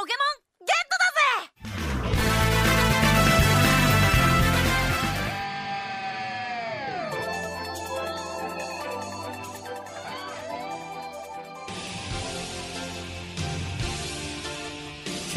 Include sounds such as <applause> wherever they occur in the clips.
ポケモン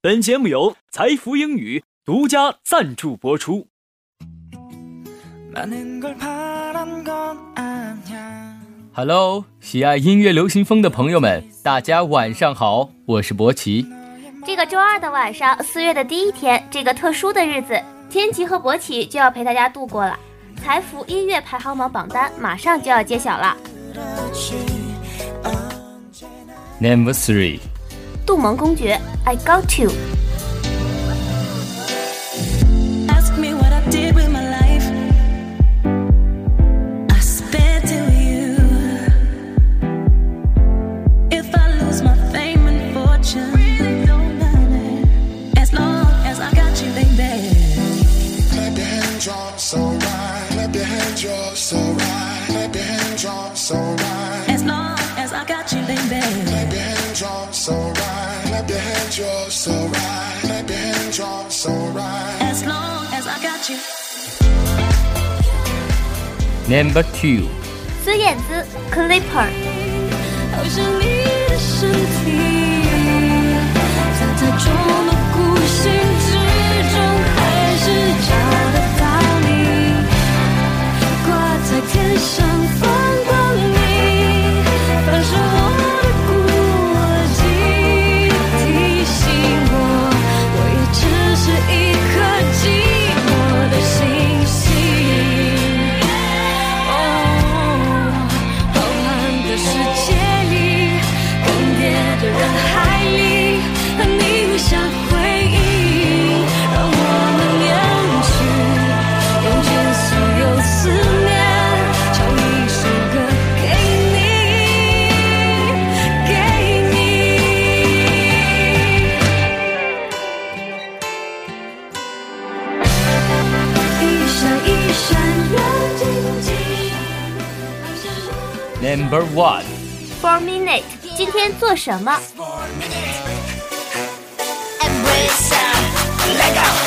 本节目由财富英语独家赞助播出。Hello，喜爱音乐流行风的朋友们，大家晚上好，我是博奇。这个周二的晚上，四月的第一天，这个特殊的日子，天奇和博奇就要陪大家度过了。财富音乐排行榜榜单马上就要揭晓了。Number three。杜蒙公爵，I got you。Number two，孙燕姿，Clipper。Number one， Four Minute，今天做什么？ 오늘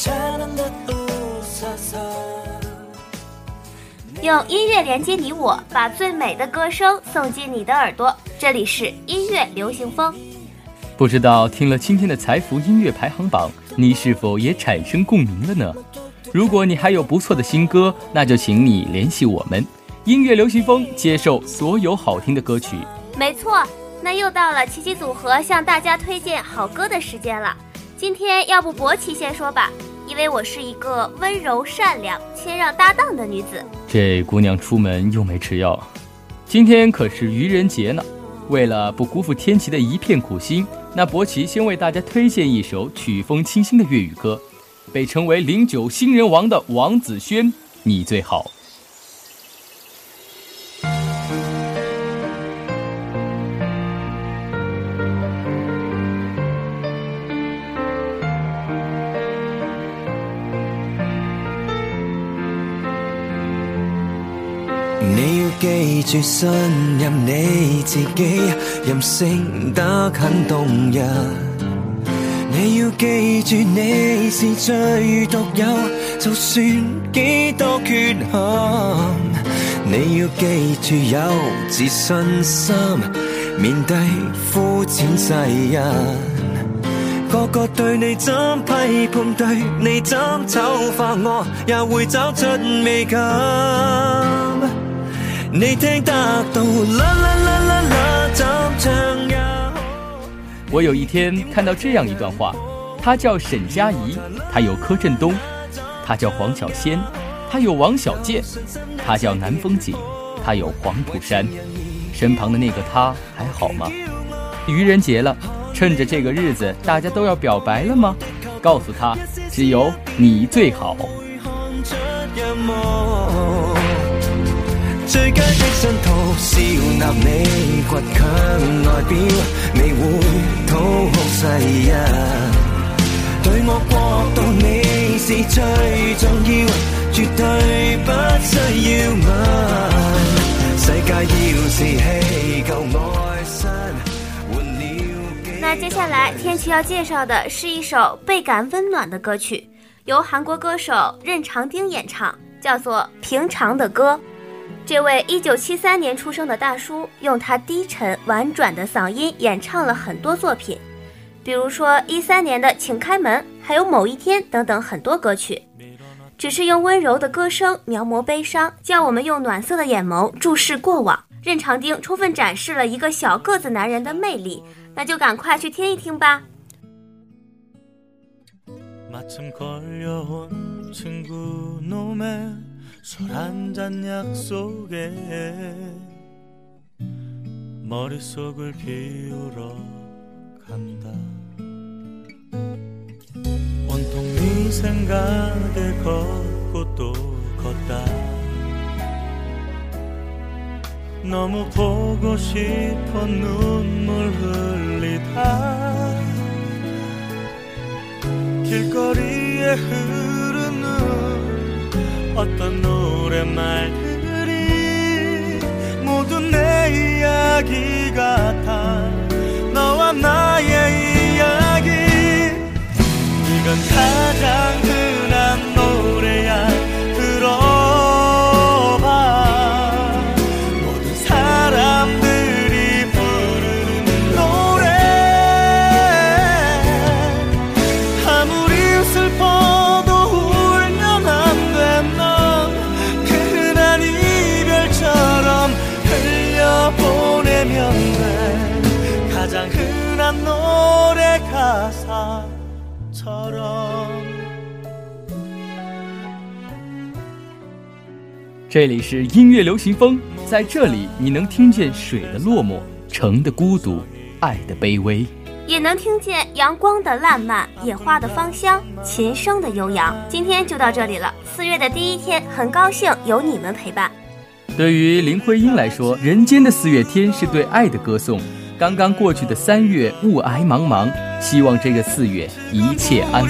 <laughs> 用音乐连接你我，把最美的歌声送进你的耳朵。这里是音乐流行风。不知道听了今天的财富音乐排行榜，你是否也产生共鸣了呢？如果你还有不错的新歌，那就请你联系我们，音乐流行风接受所有好听的歌曲。没错，那又到了七七组合向大家推荐好歌的时间了。今天要不博奇先说吧。因为我是一个温柔、善良、谦让、搭档的女子，这姑娘出门又没吃药，今天可是愚人节呢。为了不辜负天琪的一片苦心，那伯奇先为大家推荐一首曲风清新的粤语歌，被称为零九新人王的王子轩，你最好。记住，信任你自己，任性得很动人。你要记住，你是最独有，就算几多缺陷。你要记住，有自信心，面对肤浅世人。个个对你怎批判，对你怎丑化，我也会找出美感。你听我有一天看到这样一段话，他叫沈佳宜，他有柯震东，他叫黄小仙，他有王小贱，他叫南风景，他有黄浦山，身旁的那个他还好吗？愚人节了，趁着这个日子，大家都要表白了吗？告诉他，只有你最好。最佳的信徒笑纳你倔强外表，你会讨好世人对我过度，你是最重要，绝对不需要问世界。要是气够爱伤，换了。那接下来，天琪要介绍的是一首倍感温暖的歌曲，由韩国歌手任长丁演唱，叫做《平常的歌》。这位1973年出生的大叔，用他低沉婉转的嗓音演唱了很多作品，比如说13年的《请开门》，还有《某一天》等等很多歌曲。只是用温柔的歌声描摹悲伤，叫我们用暖色的眼眸注视过往。任长丁充分展示了一个小个子男人的魅力，那就赶快去听一听吧。 마침 걸려온 친구 놈의 술한잔 약속에 머릿속을 비우러 간다 온통 네 생각에 걷고 또 걷다 너무 보고 싶어 눈물 흘리다 길거리에 흐르는 어떤 노래 말들이 모두 내 이야기 같아 너와 나의 이야기 이건 가장 这里是音乐流行风，在这里你能听见水的落寞、城的孤独、爱的卑微，也能听见阳光的烂漫、野花的芳香、琴声的悠扬。今天就到这里了，四月的第一天，很高兴有你们陪伴。对于林徽因来说，人间的四月天是对爱的歌颂。刚刚过去的三月雾霭茫茫，希望这个四月一切安好。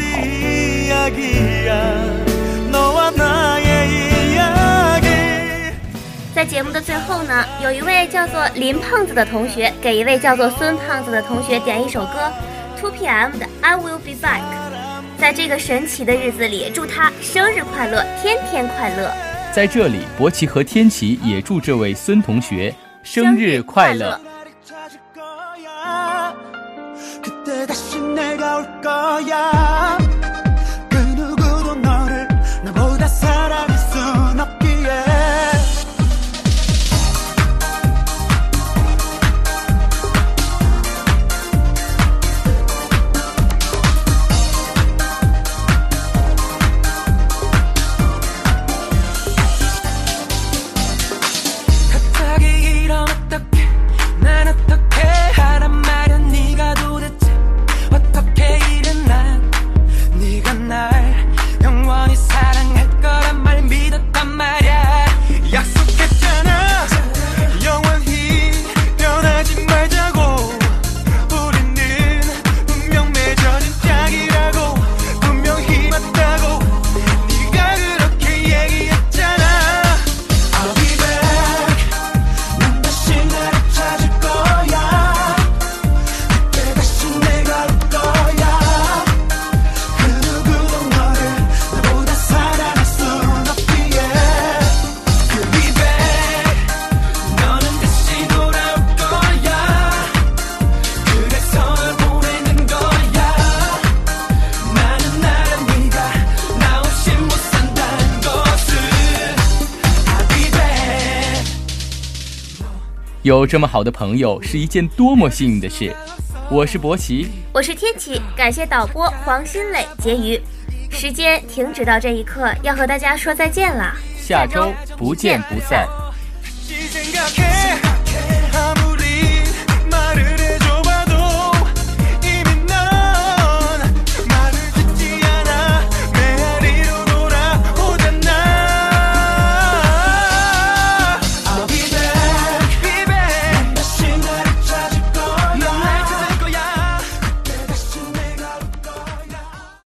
在节目的最后呢，有一位叫做林胖子的同学给一位叫做孙胖子的同学点一首歌，Two PM 的 I Will Be Back。在这个神奇的日子里，祝他生日快乐，天天快乐。在这里，博奇和天奇也祝这位孙同学生日快乐。有这么好的朋友是一件多么幸运的事！我是博奇，我是天启。感谢导播黄鑫磊结余时间停止到这一刻，要和大家说再见了。下周不见不散。